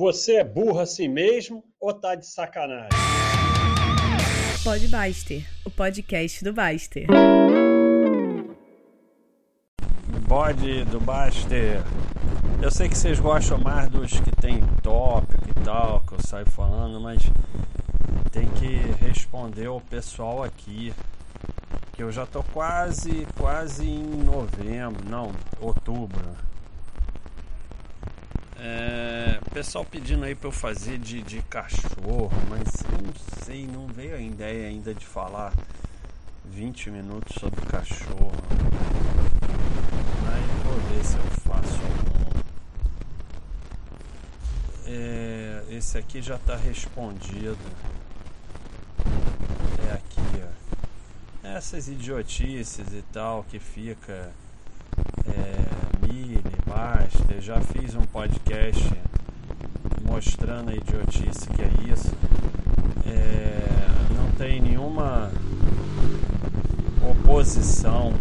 Você é burro assim mesmo ou tá de sacanagem? Pode Baster, o podcast do Baster. Bode do Baster. Eu sei que vocês gostam mais dos que tem tópico e tal, que eu saio falando, mas tem que responder o pessoal aqui. Que eu já tô quase, quase em novembro, não, outubro. É, pessoal pedindo aí para eu fazer de, de cachorro, mas eu não sei, não veio a ideia ainda de falar 20 minutos sobre cachorro. Mas vou ver se eu faço algum. É, esse aqui já está respondido. É aqui, ó. Essas idiotices e tal que fica. É, Basta, já fiz um podcast mostrando a idiotice que é isso. É, não tem nenhuma oposição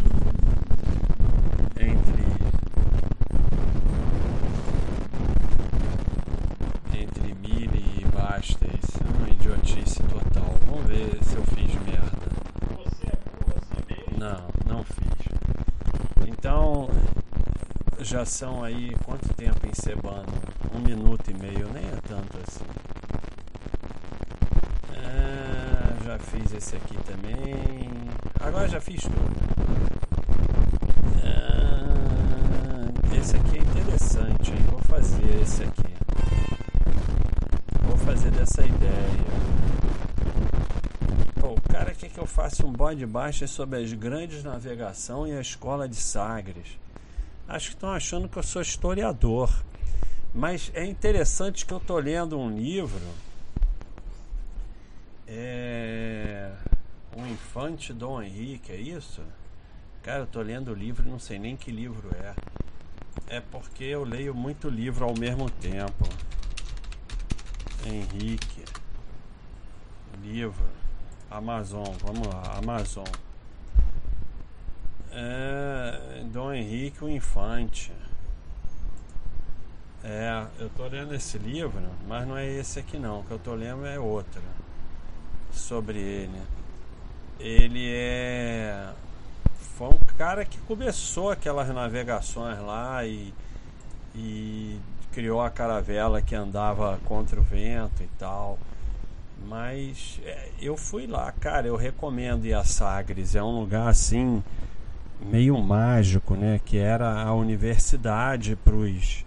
entre Mille e Basta. Isso é uma idiotice total. Vamos ver se eu fiz merda. Você é burro assim mesmo? Não, não fiz. Então, já são aí quanto tempo encebando? Um minuto e meio, nem é tanto assim. É, já fiz esse aqui também. Agora já fiz tudo. É, esse aqui é interessante, hein? Vou fazer esse aqui. Vou fazer dessa ideia. O cara quer que eu faça um bode baixo sobre as grandes navegação e a escola de Sagres. Acho que estão achando que eu sou historiador. Mas é interessante que eu estou lendo um livro. É. O Infante Dom Henrique, é isso? Cara, eu estou lendo o livro e não sei nem que livro é. É porque eu leio muito livro ao mesmo tempo. Henrique. Livro. Amazon, vamos lá, Amazon. É, Dom Henrique o Infante. É, eu tô lendo esse livro, mas não é esse aqui não. O que eu tô lendo é outro. Sobre ele. Ele é. Foi um cara que começou aquelas navegações lá e, e criou a caravela que andava contra o vento e tal. Mas é, eu fui lá, cara, eu recomendo ir a Sagres. É um lugar assim meio mágico, né? Que era a universidade para os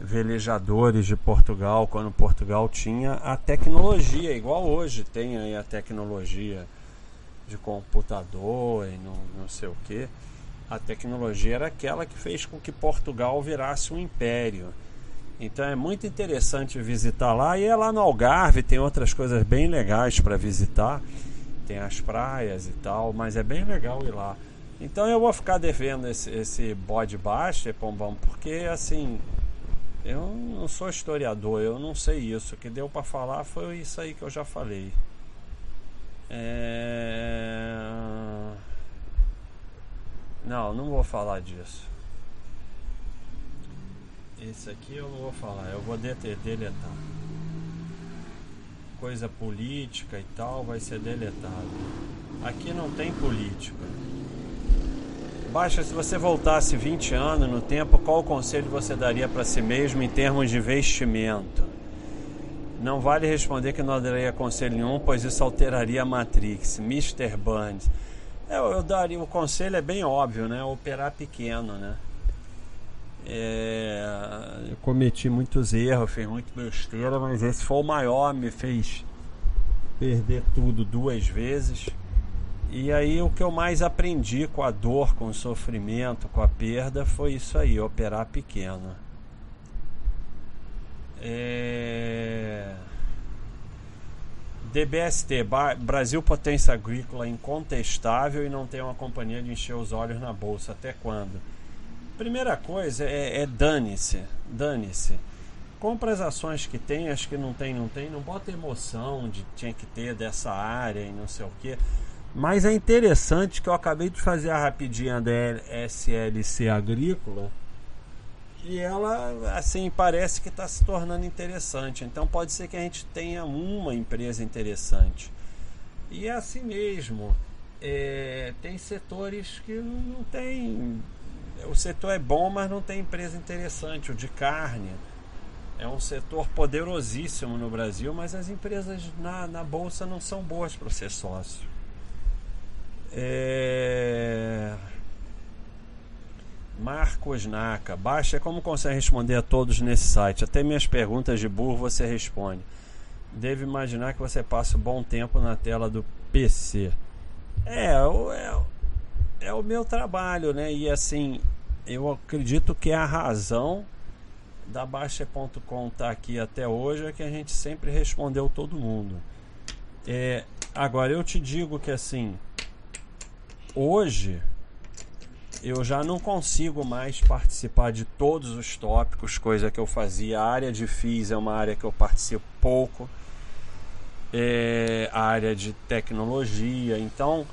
velejadores de Portugal, quando Portugal tinha a tecnologia, igual hoje tem aí a tecnologia de computador e não, não sei o que. A tecnologia era aquela que fez com que Portugal virasse um império. Então é muito interessante visitar lá. E é lá no Algarve, tem outras coisas bem legais para visitar. Tem as praias e tal, mas é bem legal ir lá. Então eu vou ficar devendo esse, esse bode baixo, Pombão, porque assim, eu não sou historiador, eu não sei isso. O que deu para falar foi isso aí que eu já falei. É... Não, não vou falar disso. Esse aqui eu não vou falar, eu vou deter, deletar. Coisa política e tal vai ser deletado. Aqui não tem política. Baixa, se você voltasse 20 anos no tempo, qual conselho você daria para si mesmo em termos de investimento? Não vale responder que não daria conselho nenhum, pois isso alteraria a Matrix. Mr. Burns. Eu, eu daria, o conselho é bem óbvio, né? Operar pequeno, né? É, eu cometi muitos erros, fiz muito besteira, mas esse foi o maior, me fez perder tudo duas vezes. E aí o que eu mais aprendi com a dor, com o sofrimento, com a perda foi isso aí, operar pequeno. É... DBST, Brasil potência agrícola incontestável e não tem uma companhia de encher os olhos na bolsa. Até quando? Primeira coisa é, é dane-se, dane-se. Compra as ações que tem, as que não tem, não tem. Não bota emoção de tinha que ter dessa área e não sei o que. Mas é interessante que eu acabei de fazer a rapidinha da SLC Agrícola e ela, assim, parece que está se tornando interessante. Então pode ser que a gente tenha uma empresa interessante. E é assim mesmo. É, tem setores que não tem. O setor é bom, mas não tem empresa interessante. O de carne é um setor poderosíssimo no Brasil, mas as empresas na, na bolsa não são boas para ser sócio. É... Marcos Naka, baixa como consegue responder a todos nesse site. Até minhas perguntas de burro você responde. Devo imaginar que você passa um bom tempo na tela do PC. É, é, é o meu trabalho, né? E assim, eu acredito que a razão da Baixa.com estar tá aqui até hoje é que a gente sempre respondeu todo mundo. É, agora eu te digo que assim, hoje eu já não consigo mais participar de todos os tópicos, coisa que eu fazia. A área de FIS é uma área que eu participo pouco. É, a área de tecnologia, então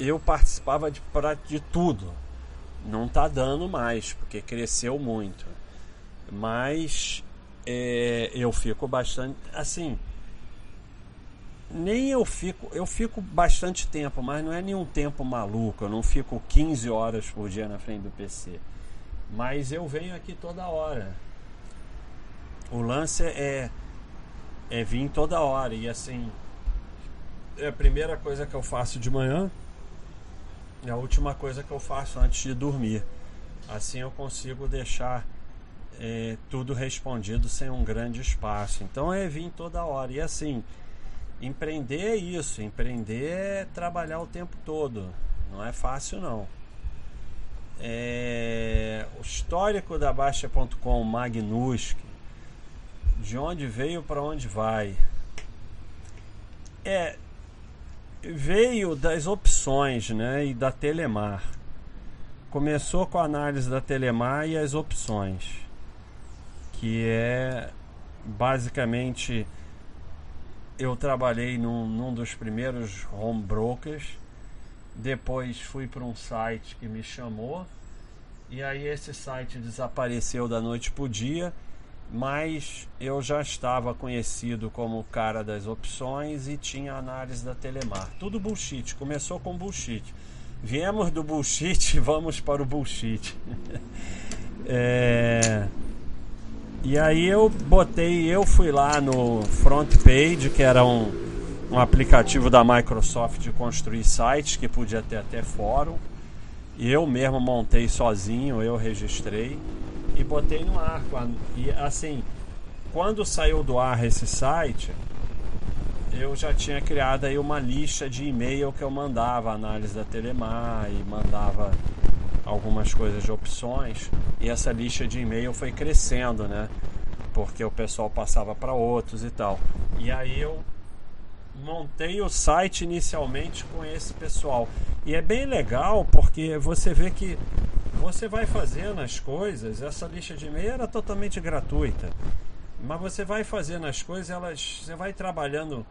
eu participava de, de tudo. Não está dando mais, porque cresceu muito. Mas é, eu fico bastante. Assim, nem eu fico, eu fico bastante tempo, mas não é nenhum tempo maluco, eu não fico 15 horas por dia na frente do PC. Mas eu venho aqui toda hora. O lance é é vir toda hora e assim é a primeira coisa que eu faço de manhã, é a última coisa que eu faço antes de dormir. Assim eu consigo deixar é, tudo respondido sem um grande espaço. Então é vir toda hora. E assim, Empreender é isso, empreender é trabalhar o tempo todo. Não é fácil não. É, o histórico da Baixa.com, Magnusk, de onde veio para onde vai. É, veio das opções né, e da Telemar. Começou com a análise da Telemar e as opções, que é basicamente eu trabalhei num, num dos primeiros home brokers, depois fui para um site que me chamou, e aí esse site desapareceu da noite para o dia, mas eu já estava conhecido como o cara das opções e tinha análise da Telemar. Tudo bullshit, começou com bullshit. Viemos do bullshit, vamos para o bullshit. é... E aí eu botei, eu fui lá no Front Page, que era um, um aplicativo da Microsoft de construir sites, que podia ter até fórum. E eu mesmo montei sozinho, eu registrei e botei no ar. E assim, quando saiu do ar esse site, eu já tinha criado aí uma lista de e-mail que eu mandava análise da Telemar e mandava algumas coisas de opções e essa lista de e-mail foi crescendo, né? Porque o pessoal passava para outros e tal. E aí eu montei o site inicialmente com esse pessoal. E é bem legal porque você vê que você vai fazendo as coisas, essa lista de e-mail era totalmente gratuita. Mas você vai fazendo as coisas, elas você vai trabalhando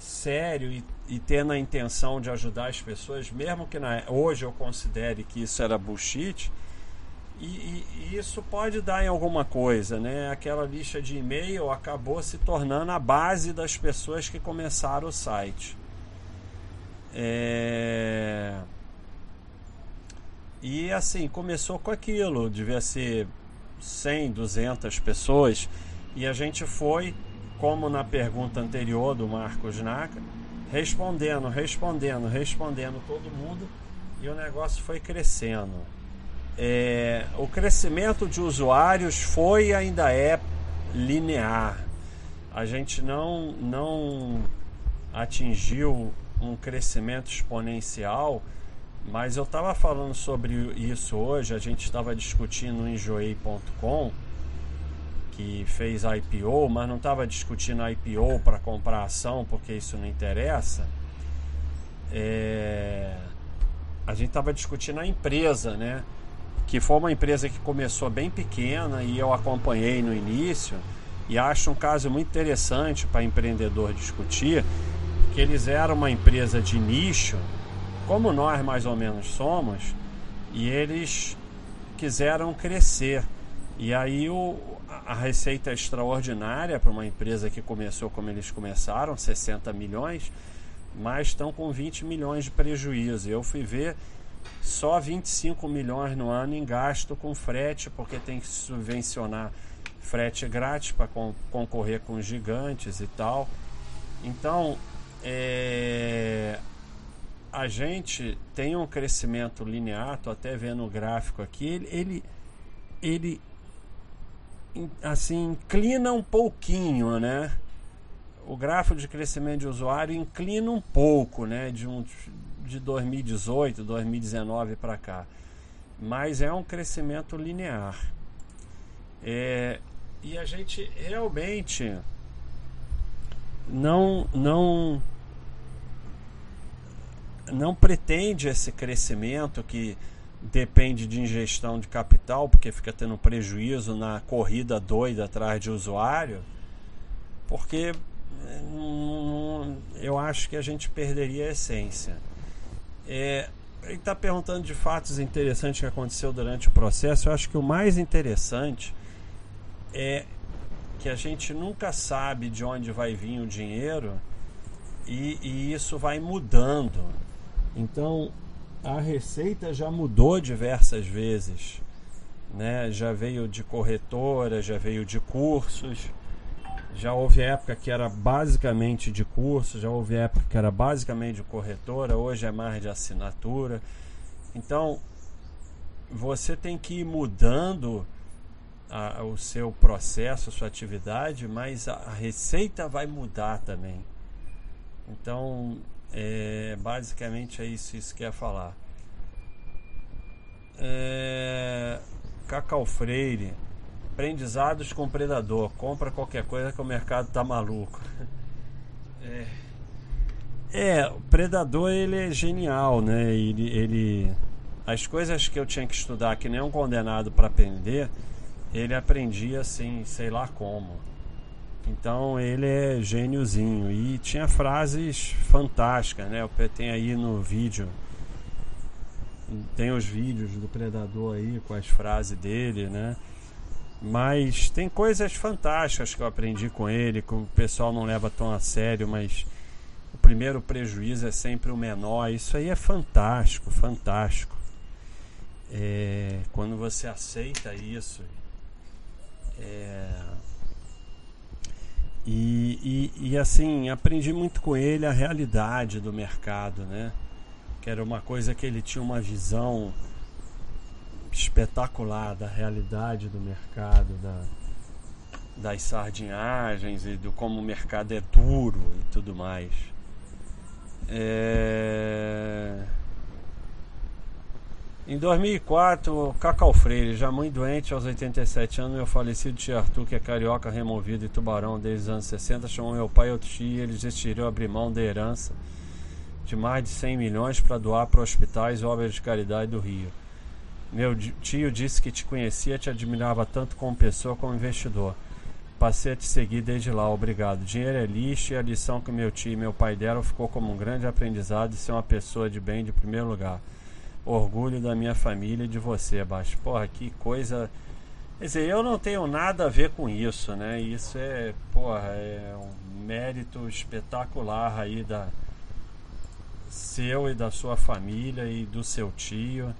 sério e, e tendo a intenção de ajudar as pessoas, mesmo que na, hoje eu considere que isso era bullshit, e, e, e, isso pode dar em alguma coisa, né? Aquela lista de e-mail acabou se tornando a base das pessoas que começaram o site. É... E assim, começou com aquilo, devia ser 100, 200 pessoas, e a gente foi como na pergunta anterior do Marcos Naka, respondendo, respondendo, respondendo todo mundo e o negócio foi crescendo. É, o crescimento de usuários foi e ainda é linear. A gente não, não atingiu um crescimento exponencial, mas eu estava falando sobre isso hoje, a gente estava discutindo no enjoei.com que fez IPO, mas não estava discutindo IPO para comprar ação, porque isso não interessa. É... A gente estava discutindo a empresa, né? Que foi uma empresa que começou bem pequena e eu acompanhei no início e acho um caso muito interessante para empreendedor discutir, que eles eram uma empresa de nicho, como nós mais ou menos somos, e eles quiseram crescer. E aí o, a receita extraordinária para uma empresa que começou como eles começaram, 60 milhões, mas estão com 20 milhões de prejuízo. Eu fui ver só 25 milhões no ano em gasto com frete, porque tem que subvencionar frete grátis para con concorrer com os gigantes e tal. Então, é, a gente tem um crescimento linear, até vendo o gráfico aqui, ele, ele, ele assim inclina um pouquinho, né? O gráfico de crescimento de usuário inclina um pouco, né? De um de 2018, 2019 para cá, mas é um crescimento linear. É, e a gente realmente não não não pretende esse crescimento que depende de ingestão de capital, porque fica tendo prejuízo na corrida doida atrás de usuário, porque hum, eu acho que a gente perderia a essência. É, ele está perguntando de fatos interessantes que aconteceu durante o processo. Eu acho que o mais interessante é que a gente nunca sabe de onde vai vir o dinheiro e, e isso vai mudando. Então, a receita já mudou diversas vezes, né? Já veio de corretora, já veio de cursos, já houve época que era basicamente de curso, já houve época que era basicamente de corretora, hoje é mais de assinatura. Então, você tem que ir mudando a, o seu processo, a sua atividade, mas a, a receita vai mudar também. Então, é, basicamente é isso, isso que ia falar. É, Cacau Freire. Aprendizados com predador. Compra qualquer coisa que o mercado tá maluco. É, é o predador ele é genial, né? Ele, ele, as coisas que eu tinha que estudar que nem um condenado para aprender, ele aprendia assim, sei lá como. Então ele é gêniozinho e tinha frases fantásticas, né? Tem aí no vídeo, tem os vídeos do Predador aí com as frases dele, né? Mas tem coisas fantásticas que eu aprendi com ele, que o pessoal não leva tão a sério, mas o primeiro prejuízo é sempre o menor. Isso aí é fantástico, fantástico. É, quando você aceita isso, é, e, e, e, assim, aprendi muito com ele a realidade do mercado, né? Que era uma coisa que ele tinha uma visão espetacular da realidade do mercado, da, das sardinhagens e do como o mercado é duro e tudo mais. É... Em 2004, Cacau Freire, já muito doente aos 87 anos, meu falecido tio Arthur, que é carioca removido e tubarão desde os anos 60, chamou meu pai e outro tio e eles decidiram abrir mão da herança de mais de 100 milhões para doar para hospitais e obras de caridade do Rio. Meu tio disse que te conhecia, te admirava tanto como pessoa como investidor. Passei a te seguir desde lá, obrigado. Dinheiro é lixo e a lição que meu tio e meu pai deram ficou como um grande aprendizado de ser uma pessoa de bem de primeiro lugar orgulho da minha família e de você, Baixo. Porra, que coisa. Quer dizer, eu não tenho nada a ver com isso, né? Isso é, porra, é um mérito espetacular aí da seu e da sua família e do seu tio.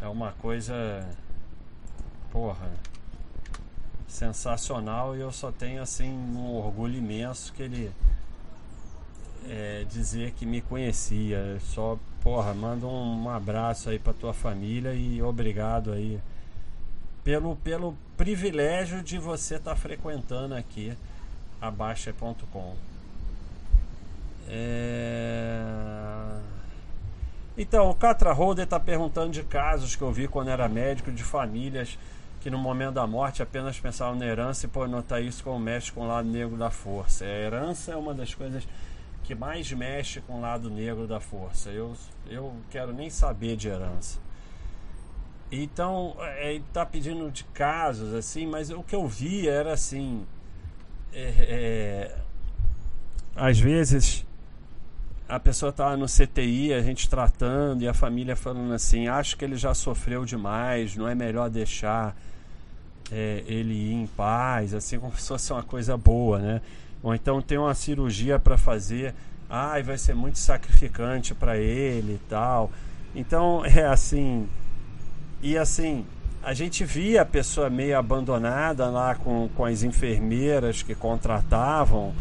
É uma coisa, porra, sensacional e eu só tenho assim um orgulho imenso que ele é, dizer que me conhecia. Só porra, manda um, abraço aí pra tua família e obrigado aí pelo, pelo privilégio de você estar tá frequentando aqui a Baixa.com. É... Então, o Catra Holder está perguntando de casos que eu vi quando era médico, de famílias que no momento da morte apenas pensavam na herança e por notar isso como mexe com o lado negro da força. A herança é uma das coisas que mais mexe com o lado negro da força. Eu, eu quero nem saber de herança. Então, é, ele está pedindo de casos assim, mas o que eu vi era assim. É, é, às vezes a pessoa estava no CTI, a gente tratando, e a família falando assim: acho que ele já sofreu demais, não é melhor deixar é, ele ir em paz, assim como se fosse uma coisa boa, né? Ou então tem uma cirurgia para fazer, ai, vai ser muito sacrificante para ele e tal. Então é assim, e assim, a gente via a pessoa meio abandonada lá com, com as enfermeiras que contratavam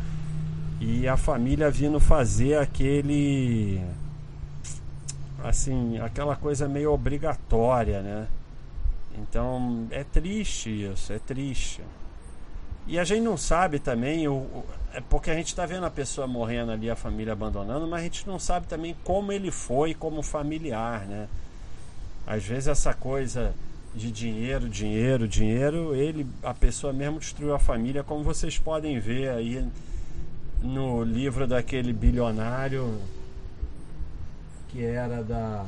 e a família vindo fazer aquele assim aquela coisa meio obrigatória né então é triste isso é triste e a gente não sabe também o, o é porque a gente está vendo a pessoa morrendo ali a família abandonando mas a gente não sabe também como ele foi como familiar né às vezes essa coisa de dinheiro dinheiro dinheiro ele a pessoa mesmo destruiu a família como vocês podem ver aí no livro daquele bilionário que era da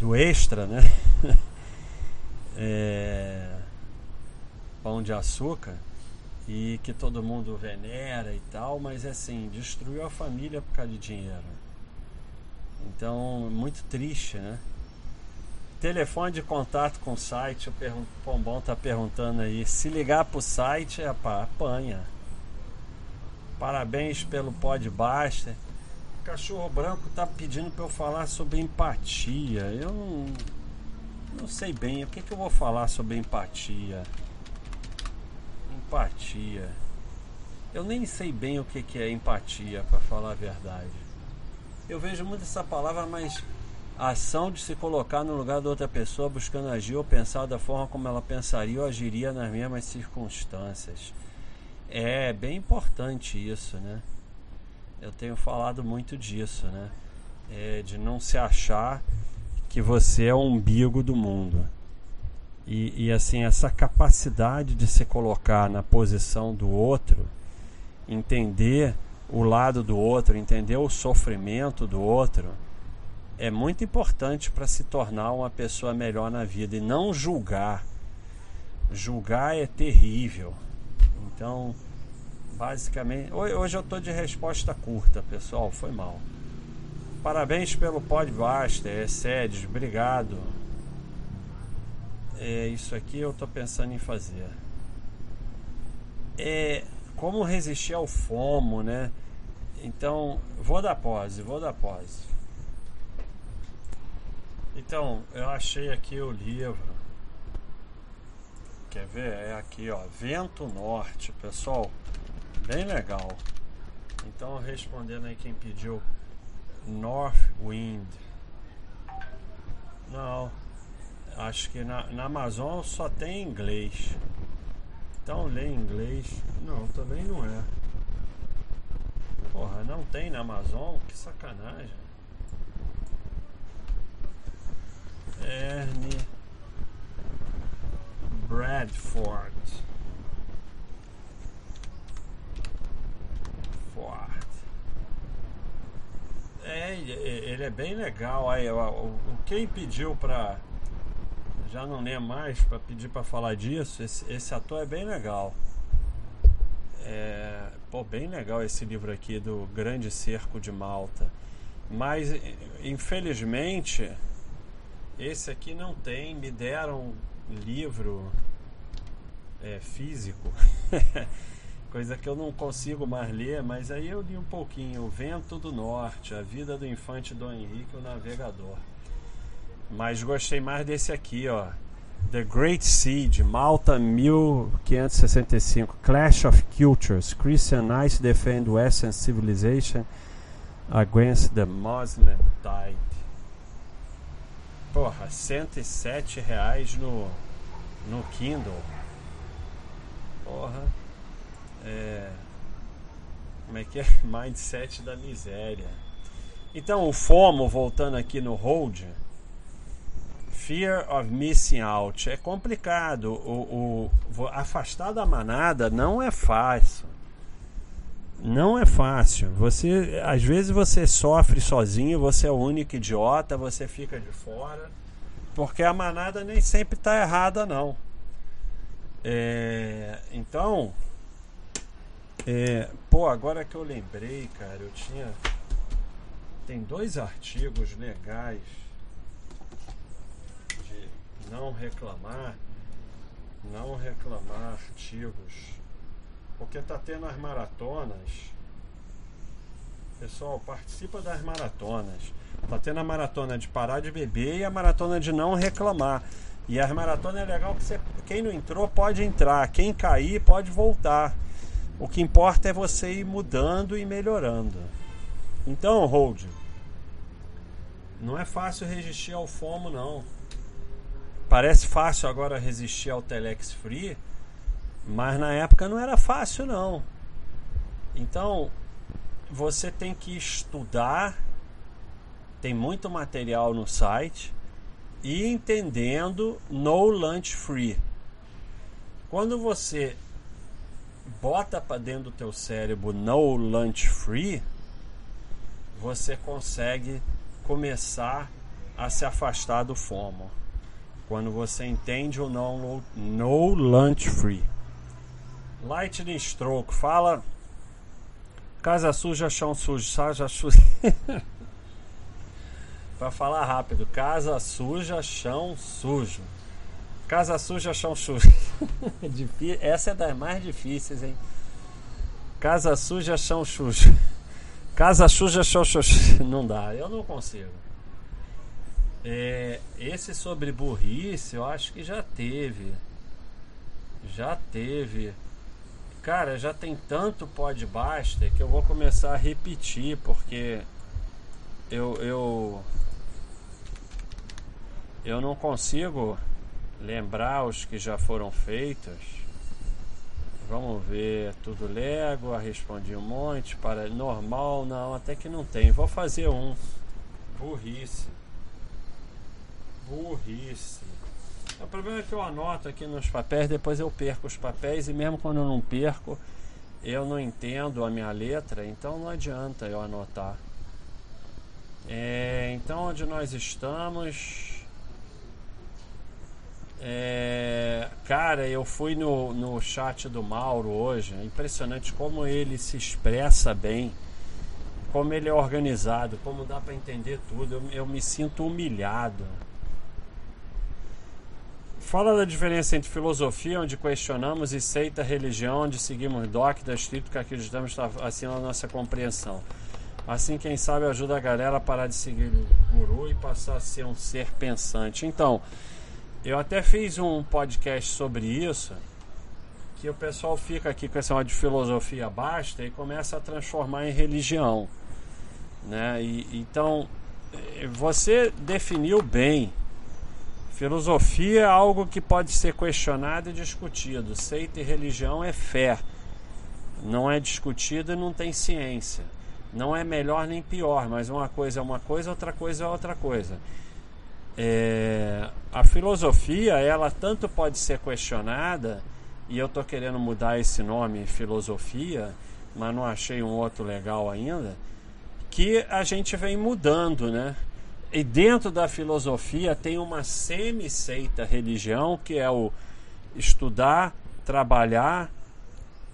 do extra, né? é, pão de açúcar e que todo mundo venera e tal, mas é assim, destruiu a família por causa de dinheiro. Então, muito triste, né? Telefone de contato com o site, o Pombom tá perguntando aí. Se ligar pro site, é pá, apanha. Parabéns pelo Podbuster. Cachorro Branco tá pedindo para eu falar sobre empatia. Eu não, não sei bem. O que, que eu vou falar sobre empatia? Empatia. Eu nem sei bem o que, é empatia, para falar a verdade. Eu vejo muito essa palavra, mas a ação de se colocar no lugar da outra pessoa, buscando agir ou pensar da forma como ela pensaria ou agiria nas mesmas circunstâncias. É bem importante isso, né? Eu tenho falado muito disso, né? É de não se achar que você é o umbigo do mundo. E, e assim, essa capacidade de se colocar na posição do outro, entender o lado do outro, entender o sofrimento do outro, é muito importante para se tornar uma pessoa melhor na vida e não julgar. Julgar é terrível. Então, basicamente, hoje eu estou de resposta curta, pessoal, foi mal. Parabéns pelo Podbuster, Excedes, obrigado. É isso aqui eu estou pensando em fazer. É como resistir ao FOMO, né? Então, vou dar pose, vou dar pose. Então, eu achei aqui o livro Quer ver? É aqui, ó. Vento Norte, pessoal. Bem legal. Então, respondendo aí quem pediu North Wind. Não. Acho que na, na Amazon só tem inglês. Então lê inglês. Não, também não é. Porra, não tem na Amazon? Que sacanagem. Erne. Bradford. Ford. É, ele é bem legal. Aí, quem pediu pra. Já não lembro mais para pedir para falar disso. Esse, esse, ator é bem legal. É, pô, bem legal esse livro aqui do Grande Cerco de Malta. Mas infelizmente esse aqui não tem. Me deram livro é, físico, coisa que eu não consigo mais ler, mas aí eu li um pouquinho. O Vento do Norte, A Vida do Infante Dom Henrique, o Navegador. Mas gostei mais desse aqui, ó. The Great Siege, Malta 1565, Clash of Cultures, Christian Knights defend Western Civilization against the Muslim Tide. Porra, 107 reais no, no Kindle. Porra. É. Como é que é? Mindset da miséria. Então, o FOMO, voltando aqui no Hold, Fear of Missing Out. É complicado. O, o, afastar da manada não é fácil. Não é fácil. Você, às vezes você sofre sozinho, você é o único idiota, você fica de fora, porque a manada nem sempre está errada não. É, então, é, pô, agora que eu lembrei, cara, eu tinha tem dois artigos legais não reclamar, não reclamar artigos, porque tá tendo as maratonas. Pessoal, participa das maratonas. Tá tendo a maratona de parar de beber e a maratona de não reclamar. E as maratonas é legal que você, quem não entrou pode entrar, quem cair pode voltar. O que importa é você ir mudando e melhorando. Então, Hold, não é fácil resistir ao FOMO, não. Parece fácil agora resistir ao Telex Free, mas na época não era fácil, não. Então, você tem que estudar, tem muito material no site, e entendendo no lunch free. Quando você bota para dentro do teu cérebro no lunch free, você consegue começar a se afastar do FOMO. Quando você entende o não no lunch free. Lightning Stroke fala casa suja, chão sujo, saja suja. para falar rápido, casa suja, chão sujo. Casa suja, chão sujo. Essa é das mais difíceis, hein? Casa suja, chão sujo. Casa suja, chão sujo. Não dá, eu não consigo. É, esse sobre burrice, eu acho que já teve. Já teve. Cara, já tem tanto podbuster que eu vou começar a repetir, porque eu, eu, eu não consigo lembrar os que já foram feitos. Vamos ver, tudo Lego, respondi um monte, para normal, não, até que não tem. Vou fazer um. Burrice. Burrice. O problema é que eu anoto aqui nos papéis, depois eu perco os papéis e mesmo quando eu não perco, eu não entendo a minha letra, então não adianta eu anotar. É, então onde nós estamos? É, cara, eu fui no, no chat do Mauro hoje. É impressionante como ele se expressa bem, como ele é organizado, como dá para entender tudo. Eu, eu me sinto humilhado. Fala da diferença entre filosofia, onde questionamos, e seita, religião, onde seguimos dogmas estrito que acreditamos estar acima da nossa compreensão. Assim, quem sabe ajuda a galera a parar de seguir o guru e passar a ser um ser pensante. Então, eu até fiz um podcast sobre isso, que o pessoal fica aqui com essa de filosofia basta e começa a transformar em religião, né? E, então eh, você definiu bem. Filosofia é algo que pode ser questionado e discutido. Seita e religião é fé. Não é discutido e não tem ciência. Não é melhor nem pior, mas uma coisa é uma coisa, outra coisa é outra coisa. É, a filosofia, ela tanto pode ser questionada, e eu estou querendo mudar esse nome, filosofia, mas não achei um outro legal ainda, que a gente vem mudando, né? E dentro da filosofia tem uma semi-seita religião, que é o estudar, trabalhar,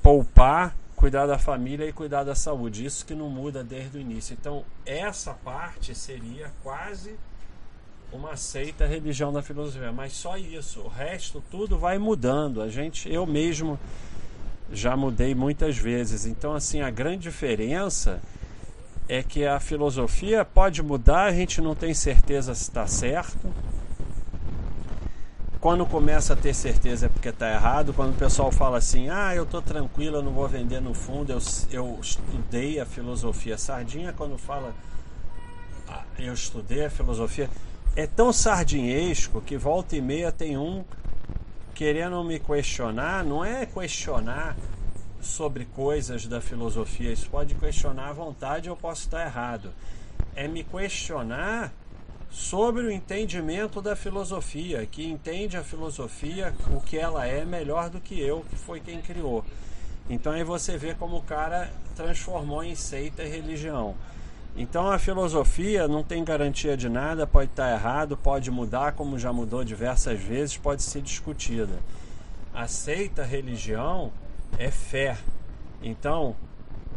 poupar, cuidar da família e cuidar da saúde. Isso que não muda desde o início. Então, essa parte seria quase uma seita religião da filosofia, mas só isso. O resto tudo vai mudando. A gente, eu mesmo já mudei muitas vezes. Então, assim, a grande diferença é que a filosofia pode mudar, a gente não tem certeza se está certo. Quando começa a ter certeza é porque está errado. Quando o pessoal fala assim, ah, eu estou tranquilo, eu não vou vender no fundo, eu, eu estudei a filosofia. Sardinha, quando fala, ah, eu estudei a filosofia, é tão sardinhesco que volta e meia tem um querendo me questionar, não é questionar sobre coisas da filosofia, isso pode questionar à vontade, eu posso estar errado. É me questionar sobre o entendimento da filosofia, que entende a filosofia, o que ela é melhor do que eu, que foi quem criou. Então aí você vê como o cara transformou em seita e religião. Então a filosofia não tem garantia de nada, pode estar errado, pode mudar, como já mudou diversas vezes, pode ser discutida. A religião é fé. Então,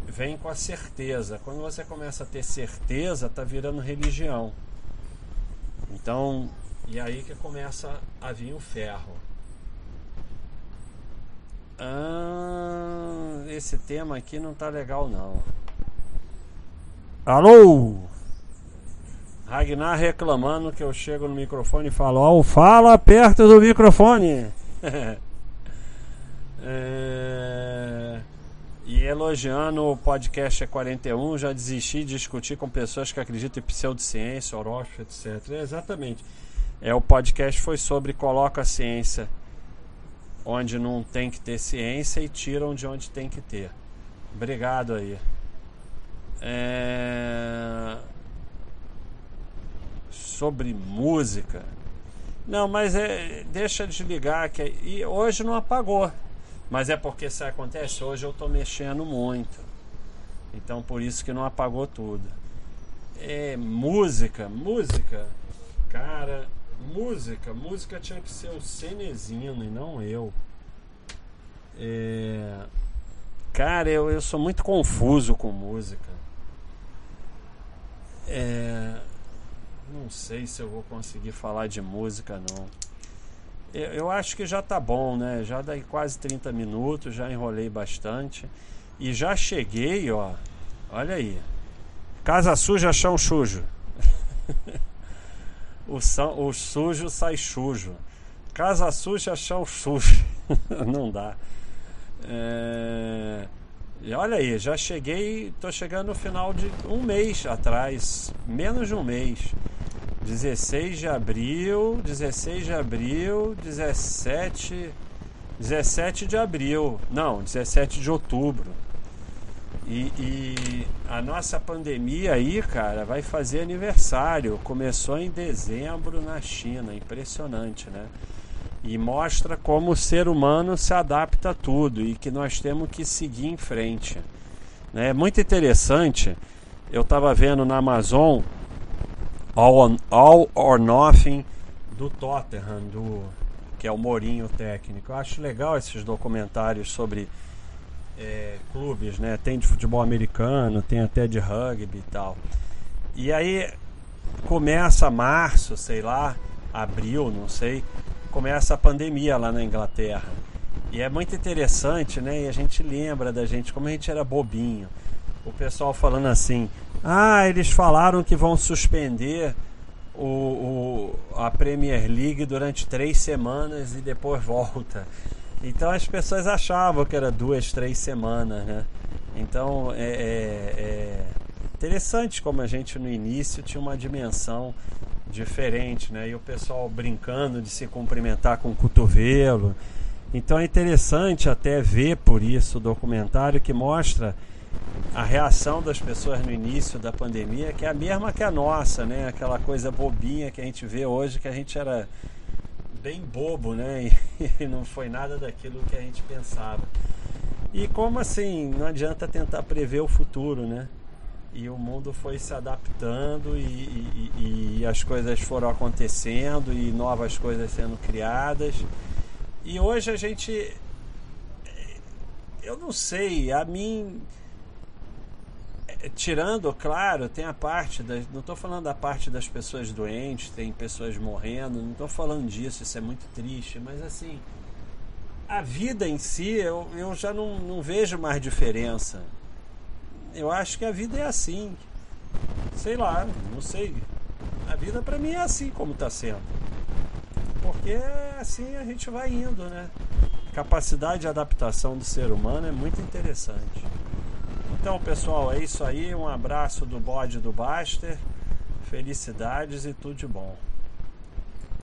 vem com a certeza. Quando você começa a ter certeza, tá virando religião. Então, e aí que começa a vir o ferro. Ah, esse tema aqui não tá legal não. Alô? Ragnar reclamando que eu chego no microfone e falo, oh, fala perto do microfone. é... E elogiando o podcast 41, já desisti de discutir com pessoas que acreditam em pseudociência, horóscopo, etc. É, exatamente. É, o podcast foi sobre coloca a ciência onde não tem que ter ciência e tiram de onde tem que ter. Obrigado aí. É... Sobre música. Não, mas é, deixa de ligar que e hoje não apagou. Mas é porque isso acontece, hoje eu estou mexendo muito. Então por isso que não apagou tudo. É música, música. Cara, música, música tinha que ser o Cenezino e não eu. É... Cara, eu, eu sou muito confuso com música. É... Não sei se eu vou conseguir falar de música não. Eu, acho que já tá bom, né? Já dá quase 30 minutos, já enrolei bastante. E já cheguei, ó. Olha aí. Casa suja, chão sujo. o, são, o sujo sai sujo. Casa suja, chão sujo. Não dá. É... Olha aí, já cheguei, tô chegando no final de um mês atrás, menos de um mês. 16 de abril, 16 de abril, 17, 17 de abril, não, 17 de outubro. E, e, a nossa pandemia aí, cara, vai fazer aniversário. Começou em dezembro na China, impressionante, né? E mostra como o ser humano se adapta a tudo e que nós temos que seguir em frente. Né? É muito interessante. Eu estava vendo na Amazon All, All or Nothing do Tottenham, do, que é o Mourinho técnico. Eu acho legal esses documentários sobre é, clubes, né? Tem de futebol americano, tem até de rugby e tal. E aí começa março, sei lá, abril, não sei, começa a pandemia lá na Inglaterra. E é muito interessante, né? E a gente lembra da gente como a gente era bobinho. O pessoal falando assim: ah, eles falaram que vão suspender o, o, a Premier League durante três semanas e depois volta. Então as pessoas achavam que era duas, três semanas, né? Então é, é, é interessante como a gente no início tinha uma dimensão diferente, né? E o pessoal brincando de se cumprimentar com o cotovelo. Então é interessante até ver por isso o documentário que mostra a reação das pessoas no início da pandemia, que é a mesma que a nossa, né? Aquela coisa bobinha que a gente vê hoje, que a gente era bem bobo, né? E não foi nada daquilo que a gente pensava. E como assim, não adianta tentar prever o futuro, né? E o mundo foi se adaptando e, e, e, as coisas foram acontecendo e novas coisas sendo criadas. E hoje a gente. Eu não sei, a mim. Tirando, claro, tem a parte das. Não estou falando da parte das pessoas doentes, tem pessoas morrendo, não estou falando disso, isso é muito triste, mas assim. A vida em si, eu, eu já não, não vejo mais diferença eu acho que a vida é assim. Sei lá, não sei. A vida para mim é assim como está sendo. Porque assim a gente vai indo, né? Capacidade de adaptação do ser humano é muito interessante. Então, pessoal, é isso aí. Um abraço do bode do Baster. Felicidades e tudo de bom.